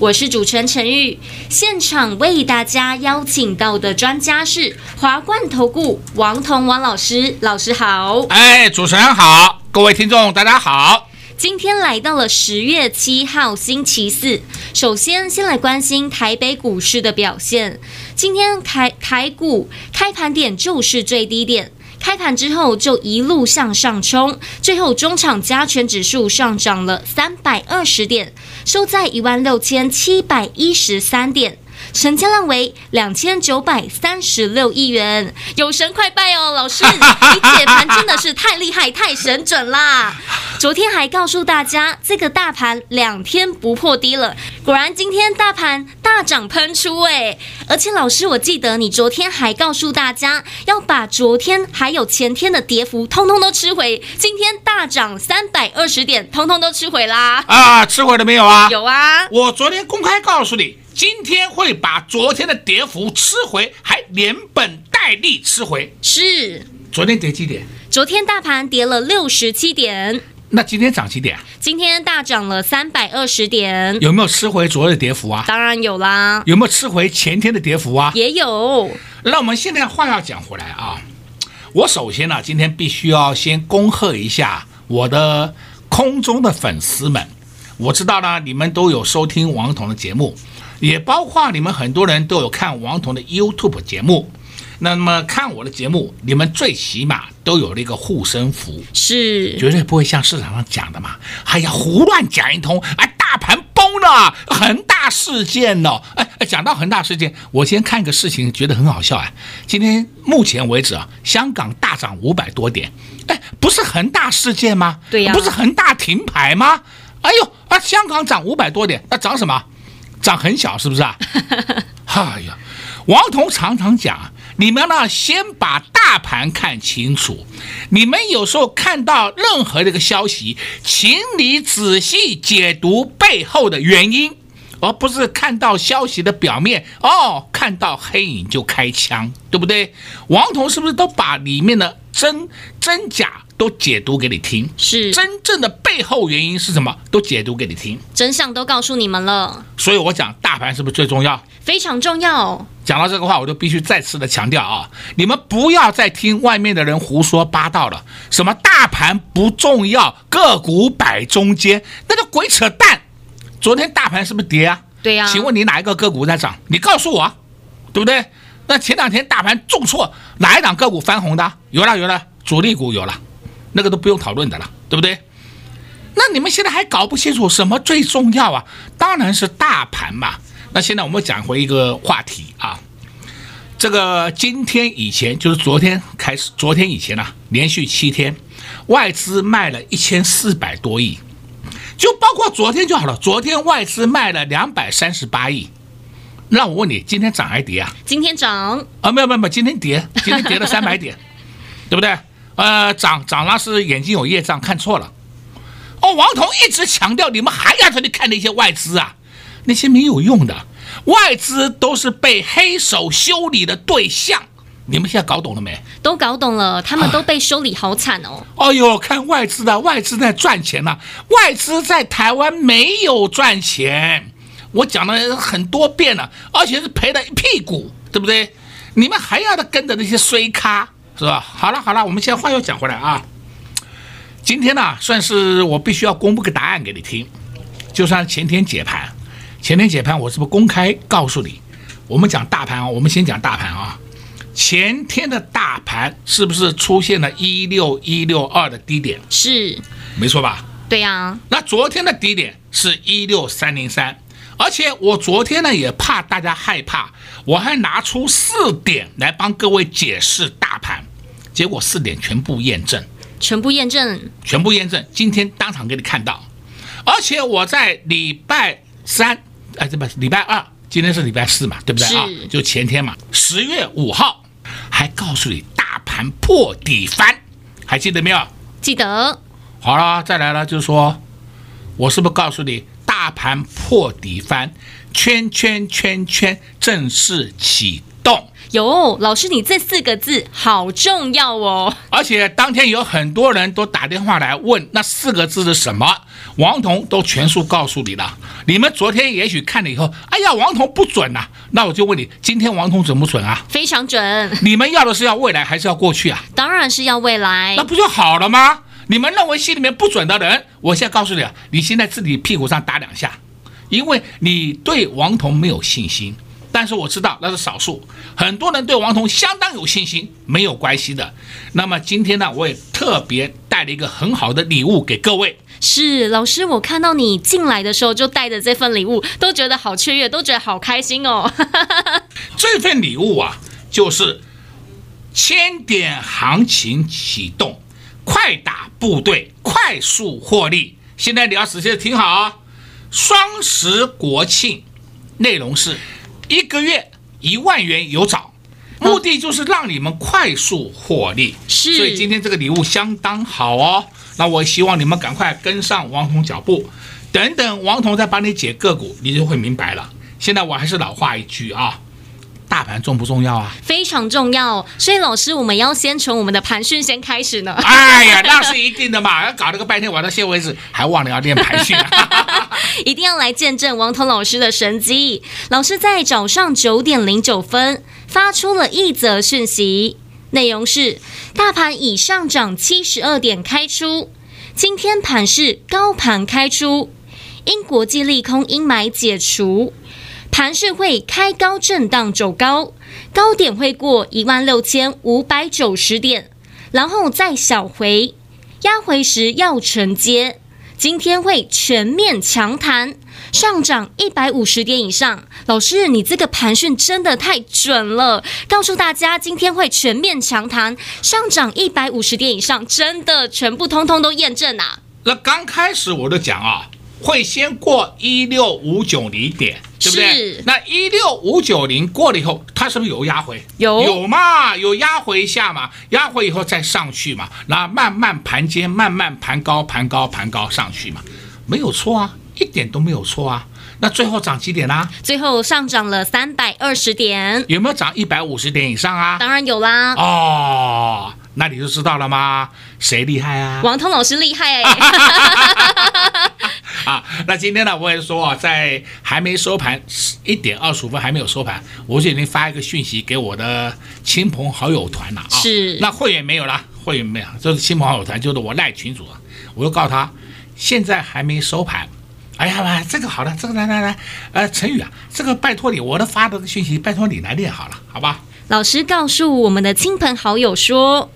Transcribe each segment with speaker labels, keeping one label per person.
Speaker 1: 我是主持人陈玉。现场为大家邀请到的专家是华冠投顾王彤王老师，老师好。
Speaker 2: 哎，主持人好，各位听众大家好。
Speaker 1: 今天来到了十月七号星期四，首先先来关心台北股市的表现。今天台台股开盘点就是最低点，开盘之后就一路向上冲，最后中场加权指数上涨了三百二十点，收在一万六千七百一十三点。成交量为两千九百三十六亿元，有神快拜哦，老师，你解盘真的是太厉害、太神准啦！昨天还告诉大家，这个大盘两天不破低了，果然今天大盘大涨喷出哎！而且老师，我记得你昨天还告诉大家，要把昨天还有前天的跌幅通通都吃回，今天大涨三百二十点，通通都吃回啦！
Speaker 2: 啊，吃回了没有啊？
Speaker 1: 有啊，
Speaker 2: 我昨天公开告诉你。今天会把昨天的跌幅吃回，还连本带利吃回。
Speaker 1: 是，
Speaker 2: 昨天跌几点？
Speaker 1: 昨天大盘跌了六十七点。
Speaker 2: 那今天涨几点？
Speaker 1: 今天大涨了三百二十点。
Speaker 2: 有没有吃回昨日的跌幅啊？
Speaker 1: 当然有啦。
Speaker 2: 有没有吃回前天的跌幅啊？
Speaker 1: 也有。
Speaker 2: 那我们现在话要讲回来啊，我首先呢，今天必须要先恭贺一下我的空中的粉丝们。我知道呢，你们都有收听王彤的节目。也包括你们很多人都有看王彤的 YouTube 节目，那么看我的节目，你们最起码都有了一个护身符，
Speaker 1: 是
Speaker 2: 绝对不会像市场上讲的嘛，哎呀胡乱讲一通，哎大盘崩了，恒大事件呢，哎哎讲到恒大事件，我先看一个事情，觉得很好笑啊。今天目前为止啊，香港大涨五百多点，哎，不是恒大事件吗？
Speaker 1: 对呀，
Speaker 2: 不是恒大停牌吗？哎呦啊，香港涨五百多点，那涨什么？涨很小是不是啊？哎呀，王彤常常讲，你们呢先把大盘看清楚。你们有时候看到任何的一个消息，请你仔细解读背后的原因，而不是看到消息的表面哦，看到黑影就开枪，对不对？王彤是不是都把里面的真真假？都解读给你听，
Speaker 1: 是
Speaker 2: 真正的背后原因是什么？都解读给你听，
Speaker 1: 真相都告诉你们了。
Speaker 2: 所以我讲大盘是不是最重要？
Speaker 1: 非常重要。
Speaker 2: 讲到这个话，我就必须再次的强调啊，你们不要再听外面的人胡说八道了。什么大盘不重要，个股摆中间，那个鬼扯淡。昨天大盘是不是跌啊？
Speaker 1: 对呀、啊。
Speaker 2: 请问你哪一个个股在涨？你告诉我，对不对？那前两天大盘重挫，哪一档个股翻红的？有了有了，主力股有了。那个都不用讨论的了，对不对？那你们现在还搞不清楚什么最重要啊？当然是大盘嘛。那现在我们讲回一个话题啊，这个今天以前就是昨天开始，昨天以前呢、啊，连续七天外资卖了一千四百多亿，就包括昨天就好了。昨天外资卖了两百三十八亿。那我问你，今天涨还跌啊？
Speaker 1: 今天涨
Speaker 2: 啊？没有没有没有，今天跌，今天跌了三百点，对不对？呃，涨涨了是眼睛有业障，看错了。哦，王彤一直强调，你们还要这里看那些外资啊，那些没有用的外资都是被黑手修理的对象。你们现在搞懂了没？
Speaker 1: 都搞懂了，他们都被修理好惨哦。
Speaker 2: 哎呦，看外资的，外资在赚钱呐、啊。外资在台湾没有赚钱，我讲了很多遍了，而且是赔了一屁股，对不对？你们还要的跟着那些衰咖。是吧？好了好了，我们现在话又讲回来啊。今天呢，算是我必须要公布个答案给你听。就算前天解盘，前天解盘，我是不是公开告诉你？我们讲大盘啊，我们先讲大盘啊。前天的大盘是不是出现了一六一六二的低点？
Speaker 1: 是，
Speaker 2: 没错吧？
Speaker 1: 对呀。
Speaker 2: 那昨天的低点是一六三零三。而且我昨天呢也怕大家害怕，我还拿出四点来帮各位解释大盘，结果四点全部验证，
Speaker 1: 全部验证，
Speaker 2: 全部验证。今天当场给你看到，而且我在礼拜三，哎，这不礼拜二今天是礼拜四嘛，对不对啊？
Speaker 1: 是
Speaker 2: 就前天嘛，十月五号，还告诉你大盘破底翻，还记得没有？
Speaker 1: 记得。
Speaker 2: 好了，再来了，就是说，我是不是告诉你，大盘破底翻，圈圈圈圈正式启动？
Speaker 1: 有老师，你这四个字好重要哦！
Speaker 2: 而且当天有很多人都打电话来问那四个字是什么，王彤都全数告诉你了。你们昨天也许看了以后，哎呀，王彤不准呐、啊。那我就问你，今天王彤准不准啊？
Speaker 1: 非常准。
Speaker 2: 你们要的是要未来还是要过去啊？
Speaker 1: 当然是要未来。
Speaker 2: 那不就好了吗？你们认为心里面不准的人，我现在告诉你啊，你现在自己屁股上打两下，因为你对王彤没有信心。但是我知道那是少数，很多人对王彤相当有信心，没有关系的。那么今天呢，我也特别带了一个很好的礼物给各位。
Speaker 1: 是老师，我看到你进来的时候就带着这份礼物，都觉得好雀跃，都觉得好开心哦。
Speaker 2: 这份礼物啊，就是千点行情启动，快打部队，快速获利。现在你要仔细的听好啊，双十国庆内容是。一个月一万元有找，目的就是让你们快速获利。
Speaker 1: 是，
Speaker 2: 所以今天这个礼物相当好哦。那我希望你们赶快跟上王彤脚步，等等王彤再帮你解个股，你就会明白了。现在我还是老话一句啊，大盘重不重要啊？
Speaker 1: 非常重要。所以老师，我们要先从我们的盘讯先开始呢。
Speaker 2: 哎呀，那是一定的嘛，要 搞了个半天，玩到现在为止还忘了要练盘讯。
Speaker 1: 一定要来见证王彤老师的神机。老师在早上九点零九分发出了一则讯息，内容是：大盘已上涨七十二点开出，今天盘是高盘开出，因国际利空阴霾解除，盘势会开高震荡走高，高点会过一万六千五百九十点，然后再小回，压回时要承接。今天会全面强弹，上涨一百五十点以上。老师，你这个盘讯真的太准了，告诉大家今天会全面强弹，上涨一百五十点以上，真的全部通通都验证啊！
Speaker 2: 那刚开始我就讲啊。会先过一六五九零点，对不对？是。那一六五九零过了以后，它是不是有压回？
Speaker 1: 有
Speaker 2: 有嘛？有压回一下嘛？压回以后再上去嘛？那慢慢盘间，慢慢盘高，盘高，盘高上去嘛？没有错啊，一点都没有错啊。那最后涨几点啦？
Speaker 1: 最后上涨了三百二十点。有
Speaker 2: 没有涨一百五十点以上啊？
Speaker 1: 当然有啦。
Speaker 2: 哦，那你就知道了吗？谁厉害啊？
Speaker 1: 王通老师厉害哎。
Speaker 2: 啊，那今天呢，我也说啊，在还没收盘一点二十五分还没有收盘，我就已经发一个讯息给我的亲朋好友团了啊。
Speaker 1: 是，
Speaker 2: 那会员没有了，会员没有，就是亲朋好友团，就是我赖群主，我就告诉他，现在还没收盘。哎呀，这个好了，这个来来来，呃，陈宇啊，这个拜托你，我的发的讯息，拜托你来练好了，好吧？
Speaker 1: 老师告诉我们的亲朋好友说。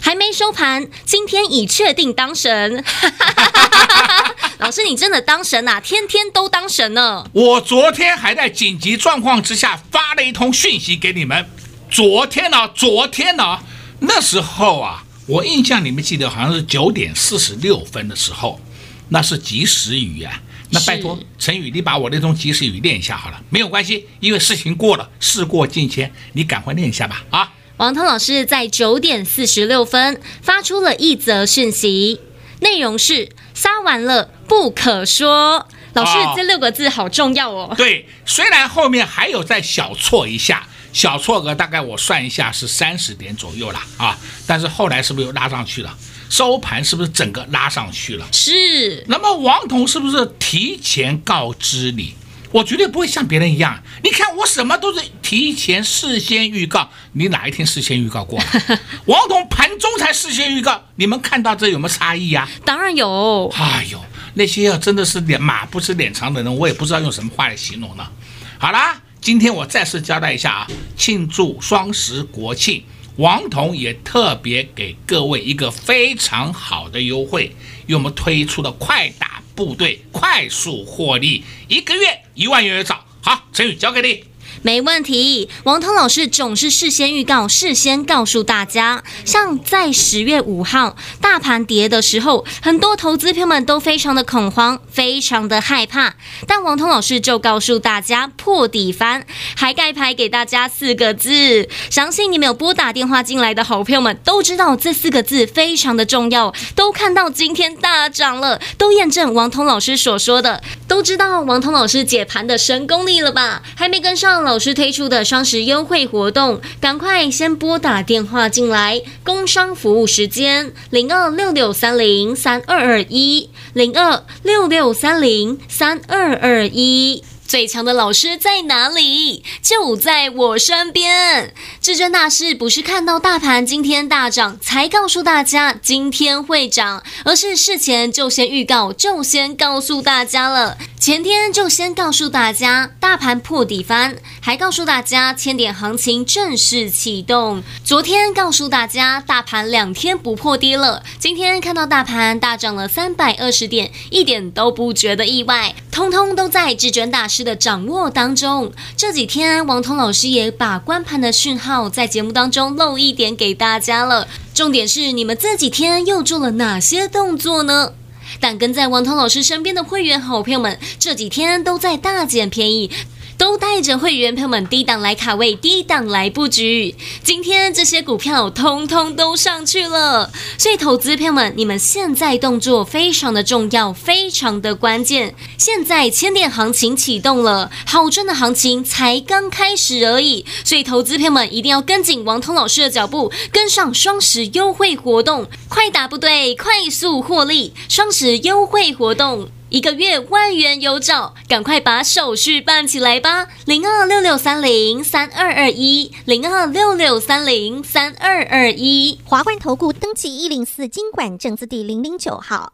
Speaker 1: 还没收盘，今天已确定当神。老师，你真的当神啊？天天都当神呢。
Speaker 2: 我昨天还在紧急状况之下发了一通讯息给你们。昨天呢、啊？昨天呢、啊？那时候啊，我印象里面记得好像是九点四十六分的时候，那是及时雨啊。那拜托陈宇，你把我那通及时雨练一下好了。没有关系，因为事情过了，事过境迁，你赶快练一下吧。啊。
Speaker 1: 王涛老师在九点四十六分发出了一则讯息，内容是“杀完了不可说”。老师，哦、这六个字好重要哦。
Speaker 2: 对，虽然后面还有再小错一下，小错个大概我算一下是三十点左右了啊，但是后来是不是又拉上去了？收盘是不是整个拉上去了？
Speaker 1: 是。
Speaker 2: 那么王彤是不是提前告知你？我绝对不会像别人一样，你看我什么都是提前事先预告，你哪一天事先预告过？王彤盘中才事先预告，你们看到这有没有差异呀？
Speaker 1: 当然有。
Speaker 2: 哎呦，那些要真的是脸马不吃脸长的人，我也不知道用什么话来形容呢。好啦，今天我再次交代一下啊，庆祝双十国庆，王彤也特别给各位一个非常好的优惠，因为我们推出了快打部队快速获利，一个月一万元有找。好，陈宇交给你。
Speaker 1: 没问题，王通老师总是事先预告，事先告诉大家。像在十月五号大盘跌的时候，很多投资朋友们都非常的恐慌，非常的害怕。但王通老师就告诉大家破底翻，还盖牌给大家四个字。相信你们有拨打电话进来的好朋友们都知道这四个字非常的重要，都看到今天大涨了，都验证王通老师所说的，都知道王通老师解盘的神功力了吧？还没跟上老师推出的双十优惠活动，赶快先拨打电话进来。工商服务时间零二六六三零三二二一零二六六三零三二二一。最强的老师在哪里？就在我身边。至尊大师不是看到大盘今天大涨才告诉大家今天会涨，而是事前就先预告，就先告诉大家了。前天就先告诉大家大盘破底翻，还告诉大家千点行情正式启动。昨天告诉大家大盘两天不破跌了，今天看到大盘大涨了三百二十点，一点都不觉得意外，通通都在至尊大师的掌握当中。这几天王彤老师也把关盘的讯号在节目当中漏一点给大家了。重点是你们这几天又做了哪些动作呢？但跟在王涛老师身边的会员好朋友们，这几天都在大捡便宜。都带着会员朋友们低档来卡位，低档来布局。今天这些股票通通都上去了，所以投资朋友们，你们现在动作非常的重要，非常的关键。现在千点行情启动了，好赚的行情才刚开始而已，所以投资朋友们一定要跟紧王彤老师的脚步，跟上双十优惠活动，快打部队，快速获利。双十优惠活动。一个月万元有找，赶快把手续办起来吧！零二六六三零三二二一，零二六六三零三二二一。
Speaker 3: 华冠投顾登记一零四经管证字第零零九号。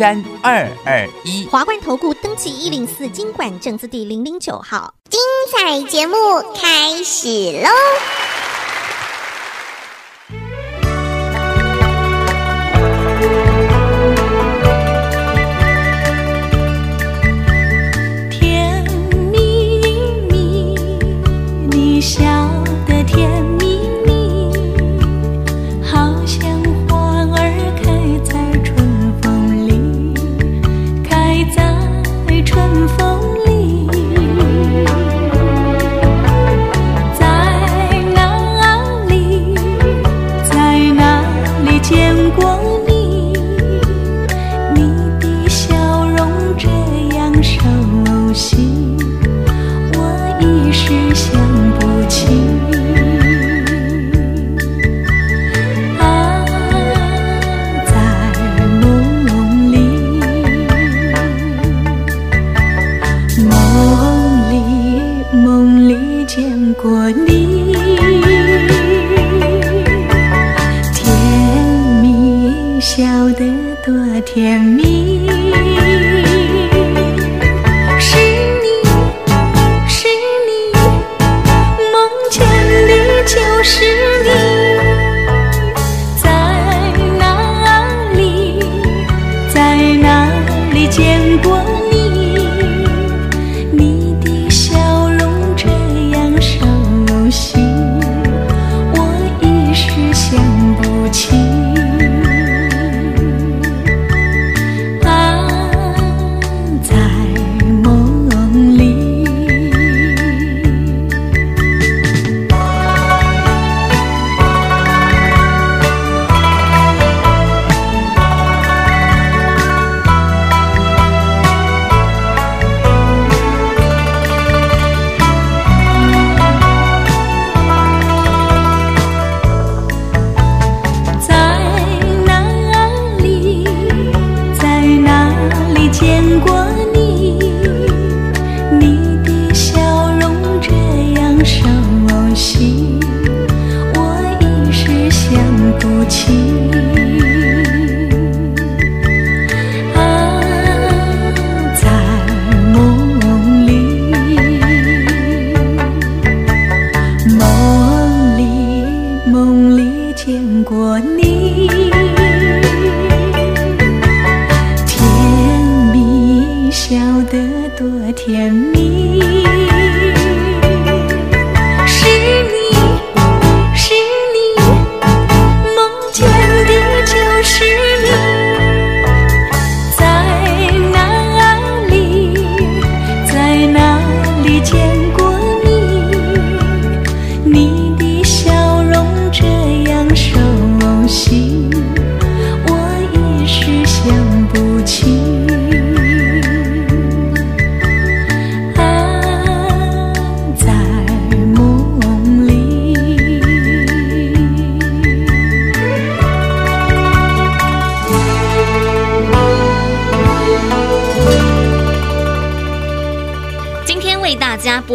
Speaker 4: 三二二一。
Speaker 3: 华冠投顾登记一零四经管证字第零零九号。
Speaker 5: 精彩节目开始
Speaker 6: 喽！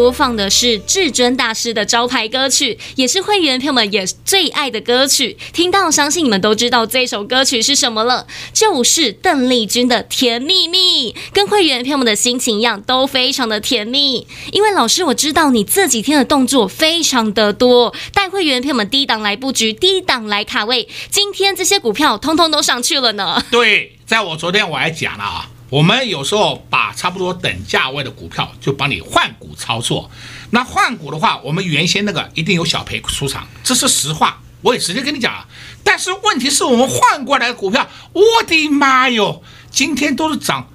Speaker 1: 播放的是至尊大师的招牌歌曲，也是会员朋友们也最爱的歌曲。听到，相信你们都知道这首歌曲是什么了，就是邓丽君的《甜蜜蜜》。跟会员朋友们的心情一样，都非常的甜蜜。因为老师，我知道你这几天的动作非常的多，带会员朋友们低档来布局，低档来卡位。今天这些股票通通都上去了呢。
Speaker 2: 对，在我昨天我还讲了啊。我们有时候把差不多等价位的股票就帮你换股操作，那换股的话，我们原先那个一定有小赔出场，这是实话，我也直接跟你讲啊。但是问题是我们换过来的股票，我的妈哟，今天都是涨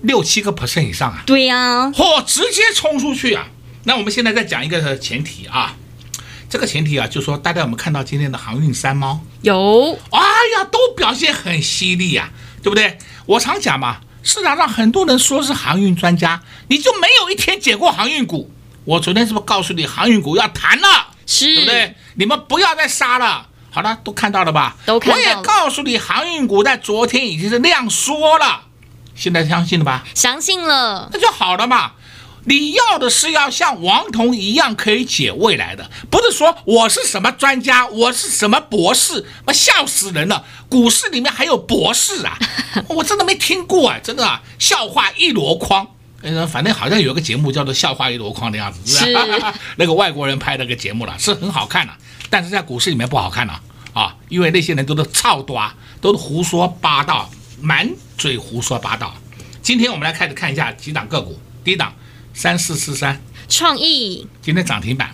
Speaker 2: 六七个 percent 以上啊！
Speaker 1: 对呀，
Speaker 2: 嚯，直接冲出去啊！那我们现在再讲一个前提啊，这个前提啊，就是说大家有没有看到今天的航运三猫？
Speaker 1: 有，
Speaker 2: 哎呀，都表现很犀利呀，对不对？我常讲嘛。市场上很多人说是航运专家，你就没有一天解过航运股？我昨天是不是告诉你航运股要谈了？
Speaker 1: 是，
Speaker 2: 对不对？你们不要再杀了。好了，都看到了吧？
Speaker 1: 都看到了。
Speaker 2: 我也告诉你，航运股在昨天已经是那样说了，现在相信了吧？
Speaker 1: 相信了，
Speaker 2: 那就好了嘛。你要的是要像王彤一样可以解未来的，不是说我是什么专家，我是什么博士，妈笑死人了。股市里面还有博士啊，我真的没听过啊，真的啊，笑话一箩筐。嗯，反正好像有个节目叫做《笑话一箩筐》的样子，是吧？那个外国人拍那个节目了，是很好看的，但是在股市里面不好看了啊，因为那些人都是操多，都是胡说八道，满嘴胡说八道。今天我们来开始看一下几档个股，第一档。三四四三，
Speaker 1: 创意。
Speaker 2: 今天涨停板，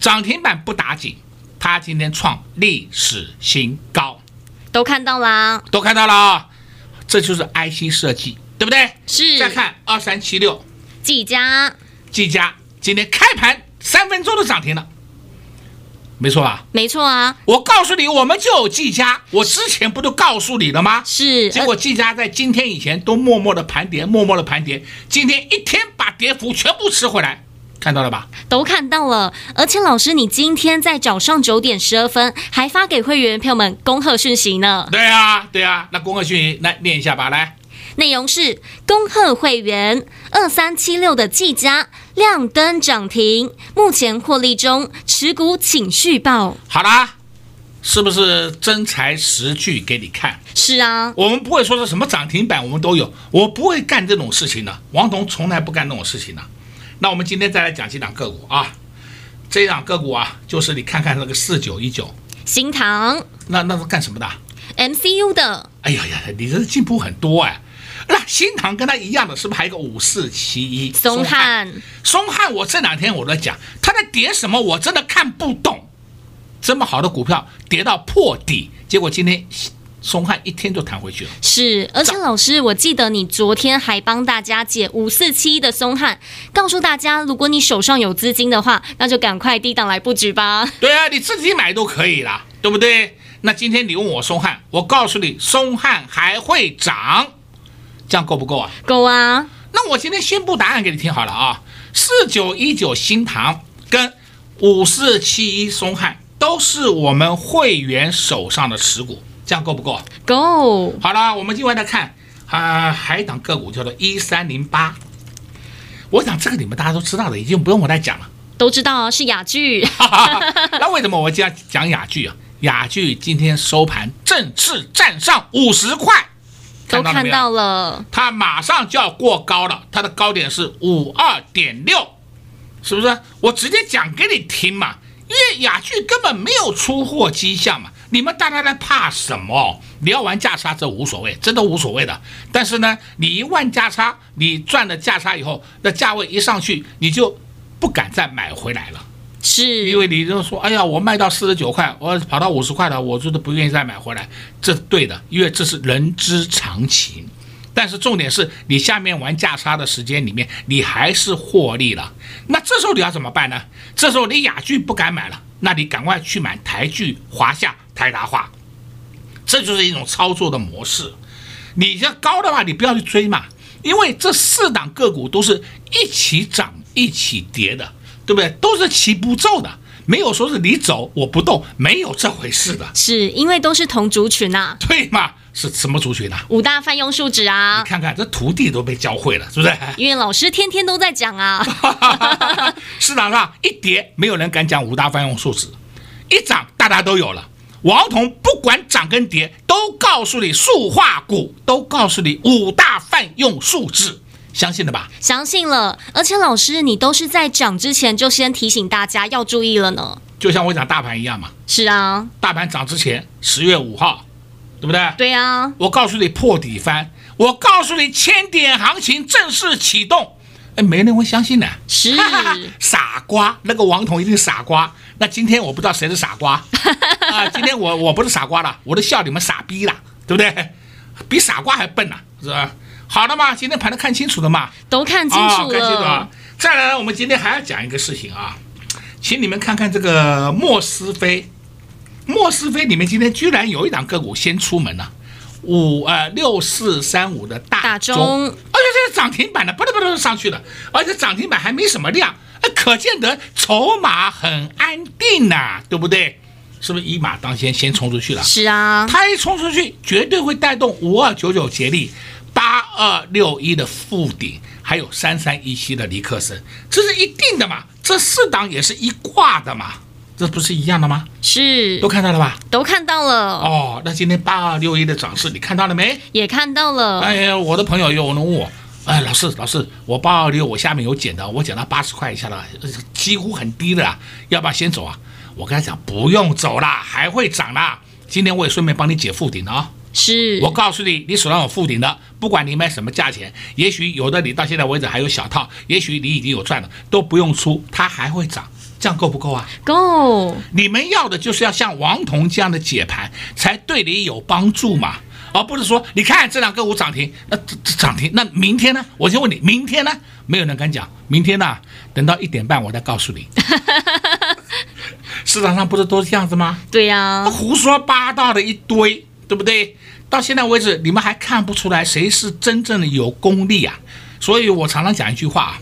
Speaker 2: 涨停板不打紧，它今天创历史新高，
Speaker 1: 都看到啦，
Speaker 2: 都看到了啊，这就是 IC 设计，对不对？
Speaker 1: 是。
Speaker 2: 再看二三七六，
Speaker 1: 技嘉，
Speaker 2: 技嘉今天开盘三分钟都涨停了。没错吧？
Speaker 1: 没错啊！
Speaker 2: 我告诉你，我们就有技嘉，我之前不都告诉你了吗？
Speaker 1: 是。
Speaker 2: 结果技嘉在今天以前都默默的盘跌，默默的盘跌，今天一天把跌幅全部吃回来，看到了吧？
Speaker 1: 都看到了。而且老师，你今天在早上九点十二分还发给会员朋友们恭贺讯息呢。
Speaker 2: 对啊，对啊，那恭贺讯息来念一下吧，来。
Speaker 1: 内容是恭贺会员二三七六的技嘉亮灯涨停，目前获利中，持股请续报。
Speaker 2: 好啦，是不是真材实据给你看？
Speaker 1: 是啊，
Speaker 2: 我们不会说是什么涨停板，我们都有，我不会干这种事情的。王彤从来不干这种事情的。那我们今天再来讲几档个股啊，这一档个股啊，就是你看看那个四九一九
Speaker 1: 新唐，
Speaker 2: 那那是干什么的
Speaker 1: ？MCU 的。
Speaker 2: 哎呀呀，你这进步很多哎。那新塘跟它一样的，是不是还有个五四七一
Speaker 1: 松汉？
Speaker 2: 松汉，我这两天我在讲，它在跌什么，我真的看不懂。这么好的股票跌到破底，结果今天松汉一天就弹回去了。
Speaker 1: 是，而且老师，我记得你昨天还帮大家解五四七一的松汉，告诉大家，如果你手上有资金的话，那就赶快低档来布局吧。
Speaker 2: 对啊，你自己买都可以啦，对不对？那今天你问我松汉，我告诉你，松汉还会涨。这样够不够啊？
Speaker 1: 够啊！
Speaker 2: 那我今天宣布答案给你听好了啊，四九一九新塘跟五四七一松汉都是我们会员手上的持股，这样够不够？
Speaker 1: 够。
Speaker 2: 好了，我们另外来看啊，还有一档个股叫做一三零八，我想这个你们大家都知道的，已经不用我再讲了。
Speaker 1: 都知道啊，是雅聚。
Speaker 2: 那为什么我今天讲雅聚啊？雅聚今天收盘正式站上五十块。
Speaker 1: 都看到了，
Speaker 2: 它马上就要过高了，它的高点是五二点六，是不是？我直接讲给你听嘛，因为雅聚根本没有出货迹象嘛，你们大家在怕什么？你要玩价差这无所谓，真的无所谓的。但是呢，你一万价差，你赚了价差以后，那价位一上去，你就不敢再买回来了。
Speaker 1: 是
Speaker 2: 因为你就说，哎呀，我卖到四十九块，我跑到五十块了，我就是不愿意再买回来，这对的，因为这是人之常情。但是重点是你下面玩价差的时间里面，你还是获利了，那这时候你要怎么办呢？这时候你雅聚不敢买了，那你赶快去买台剧、华夏、台达化，这就是一种操作的模式。你这高的话，你不要去追嘛，因为这四档个股都是一起涨一起跌的。对不对？都是齐步骤的，没有说是你走我不动，没有这回事的。
Speaker 1: 是因为都是同族群呐、啊，
Speaker 2: 对嘛？是什么族群啊？
Speaker 1: 五大泛用数值啊
Speaker 2: 你！看看这徒弟都被教会了，是不是？
Speaker 1: 因为老师天天都在讲啊。
Speaker 2: 市场上一跌，没有人敢讲五大泛用数值；一涨，大家都有了。王彤不管涨跟跌，都告诉你塑化股，都告诉你五大泛用数值，相信了吧？
Speaker 1: 相信了，而且老师你都是在涨之前就先提醒大家要注意了呢。
Speaker 2: 就像我讲大盘一样嘛，
Speaker 1: 是啊，
Speaker 2: 大盘涨之前，十月五号，对不对？
Speaker 1: 对啊，
Speaker 2: 我告诉你破底翻，我告诉你千点行情正式启动，哎，没人会相信的。
Speaker 1: 是
Speaker 2: 傻瓜，那个王彤一定是傻瓜。那今天我不知道谁是傻瓜 啊？今天我我不是傻瓜了，我都笑你们傻逼了，对不对？比傻瓜还笨呢、啊，是吧？好的嘛，今天盘都看清楚了嘛，
Speaker 1: 都看清楚了。
Speaker 2: 哦、看清楚了。再来呢，我们今天还要讲一个事情啊。请你们看看这个莫斯菲，莫斯菲里面今天居然有一档个股先出门了，五呃六四三五的大中，而且这是涨停板的，不能不能上去了，而且涨停板还没什么量，可见得筹码很安定呐，对不对？是不是一马当先先冲出去了？
Speaker 1: 是啊，
Speaker 2: 它一冲出去，绝对会带动五二九九接力、八二六一的富鼎，还有三三一七的尼克森，这是一定的嘛。这四档也是一挂的嘛，这不是一样的吗？
Speaker 1: 是，
Speaker 2: 都看到了吧？
Speaker 1: 都看到了。
Speaker 2: 哦，那今天八二六一的涨势你看到了没？
Speaker 1: 也看到了。
Speaker 2: 哎呀，我的朋友有人问我，哎，老师，老师，我八二六我下面有减的，我减到八十块以下了，几乎很低的啊，要不要先走啊？我跟他讲，不用走啦，还会涨啦。今天我也顺便帮你解负顶了啊。
Speaker 1: 是
Speaker 2: 我告诉你，你手上有附顶的，不管你买什么价钱，也许有的你到现在为止还有小套，也许你已经有赚了，都不用出，它还会涨，这样够不够啊？
Speaker 1: 够。
Speaker 2: 你们要的就是要像王彤这样的解盘，才对你有帮助嘛，而不是说你看这两个股涨停，那涨停，那明天呢？我先问你，明天呢？没有人敢讲，明天呢？等到一点半我再告诉你。市场上不是都是这样子吗？
Speaker 1: 对呀、啊，
Speaker 2: 胡说八道的一堆。对不对？到现在为止，你们还看不出来谁是真正的有功力啊？所以我常常讲一句话：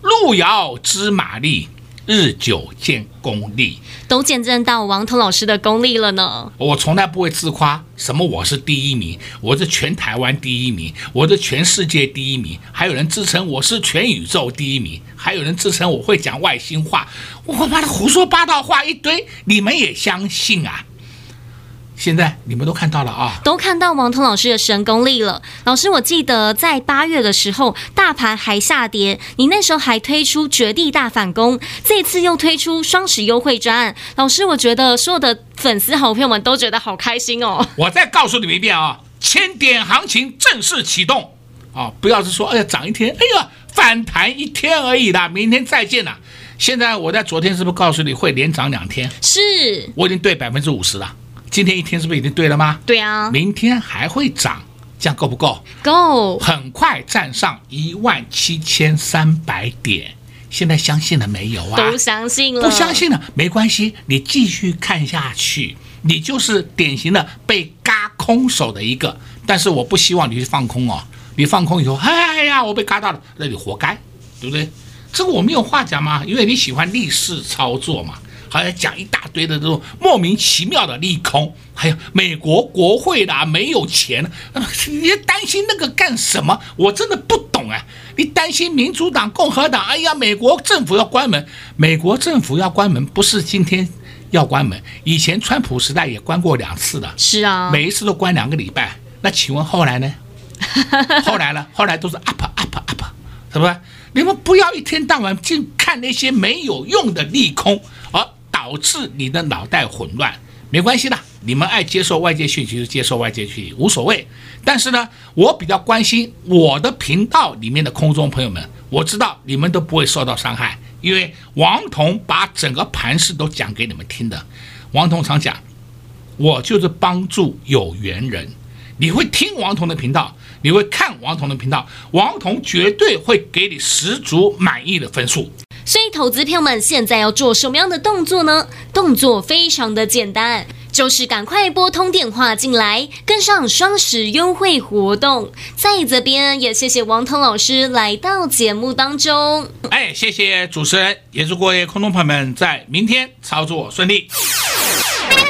Speaker 2: 路遥知马力，日久见功力。
Speaker 1: 都见证到王彤老师的功力了呢。
Speaker 2: 我从来不会自夸，什么我是第一名，我是全台湾第一名，我是全世界第一名，还有人自称我是全宇宙第一名，还有人自称我会讲外星话。我他妈的胡说八道话一堆，你们也相信啊？现在你们都看到了啊，
Speaker 1: 都看到王彤老师的神功力了。老师，我记得在八月的时候，大盘还下跌，你那时候还推出绝地大反攻，这次又推出双十优惠专案。老师，我觉得所有的粉丝好朋友们都觉得好开心哦。
Speaker 2: 我再告诉你们一遍啊，千点行情正式启动啊！不要是说哎呀涨一天，哎呀反弹一天而已啦，明天再见了。现在我在昨天是不是告诉你会连涨两天？
Speaker 1: 是，
Speaker 2: 我已经对百分之五十了。今天一天是不是已经对了吗？
Speaker 1: 对啊，
Speaker 2: 明天还会涨，这样够不够？
Speaker 1: 够，
Speaker 2: 很快站上一万七千三百点。现在相信了没有啊？
Speaker 1: 都相信了。
Speaker 2: 不相信了没关系，你继续看下去，你就是典型的被嘎空手的一个。但是我不希望你去放空哦，你放空以后，哎呀，我被嘎到了，那你活该，对不对？这个我没有话讲嘛，因为你喜欢逆势操作嘛。还要讲一大堆的这种莫名其妙的利空，还有美国国会的没有钱，你担心那个干什么？我真的不懂啊！你担心民主党、共和党？哎呀，美国政府要关门，美国政府要关门，不是今天要关门，以前川普时代也关过两次的，
Speaker 1: 是啊，
Speaker 2: 每一次都关两个礼拜。那请问后来呢？后来呢？后来都是 up up up，是不是？你们不要一天到晚净看那些没有用的利空，而。导致你的脑袋混乱，没关系的，你们爱接受外界讯息就接受外界讯息，无所谓。但是呢，我比较关心我的频道里面的空中朋友们，我知道你们都不会受到伤害，因为王彤把整个盘势都讲给你们听的。王彤常讲，我就是帮助有缘人，你会听王彤的频道，你会看王彤的频道，王彤绝对会给你十足满意的分数。
Speaker 1: 所以，投资票们现在要做什么样的动作呢？动作非常的简单，就是赶快拨通电话进来，跟上双十优惠活动。在这边也谢谢王腾老师来到节目当中。
Speaker 2: 哎，谢谢主持人，也祝各位空中朋友们在明天操作顺利。
Speaker 5: 快快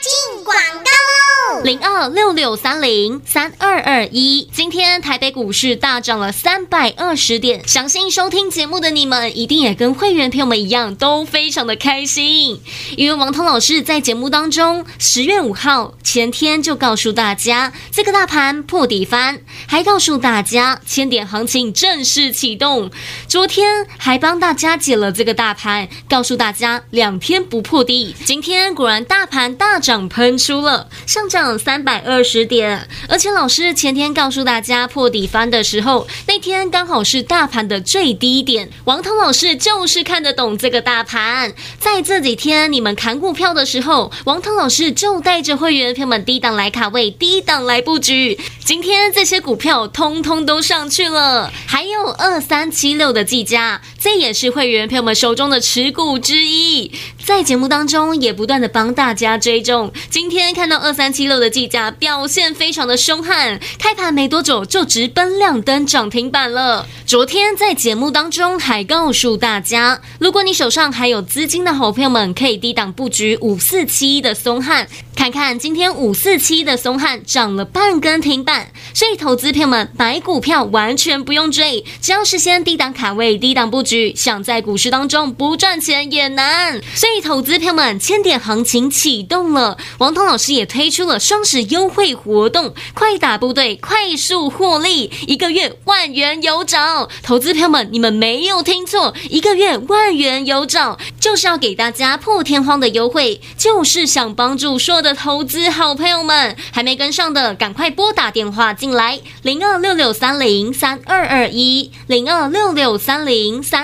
Speaker 5: 进广告喽！
Speaker 1: 零二六六三零三二二一。今天台北股市大涨了三百二十点，相信收听节目的你们一定也跟会员朋友们一样，都非常的开心。因为王涛老师在节目当中十月五号前天就告诉大家，这个大盘破底翻，还告诉大家千点行情正式启动。昨天还帮大家解了这个大盘，告诉大家两天不破底。今天果然大盘大涨喷出了，上涨三百二十点。而且老师前天告诉大家破底翻的时候，那天刚好是大盘的最低点。王涛老师就是看得懂这个大盘，在这几天你们砍股票的时候，王涛老师就带着会员朋友们低档来卡位，低档来布局。今天这些股票通通都上去了，还有二三七六的技嘉，这也是会员朋友们手中的持股之一。在节目当中也不断的帮大家追踪。今天看到二三七六的计价表现非常的凶悍，开盘没多久就直奔亮灯涨停板了。昨天在节目当中还告诉大家，如果你手上还有资金的好朋友们，可以低档布局五四七的松汉。看看今天五四七的松汉涨了半根停板，所以投资朋友们买股票完全不用追，只要是先低档卡位、低档布局，想在股市当中不赚钱也难。所以投资朋友们，千点行情启动了，王彤老师也推出了双十优惠活动，快打部队，快速获利，一个月万元有找。投资朋友们，你们没有听错，一个月万元有找，就是要给大家破天荒的优惠，就是想帮助所有。的投资好朋友们，还没跟上的，赶快拨打电话进来，零二六六三零三二二一，零二六六三零三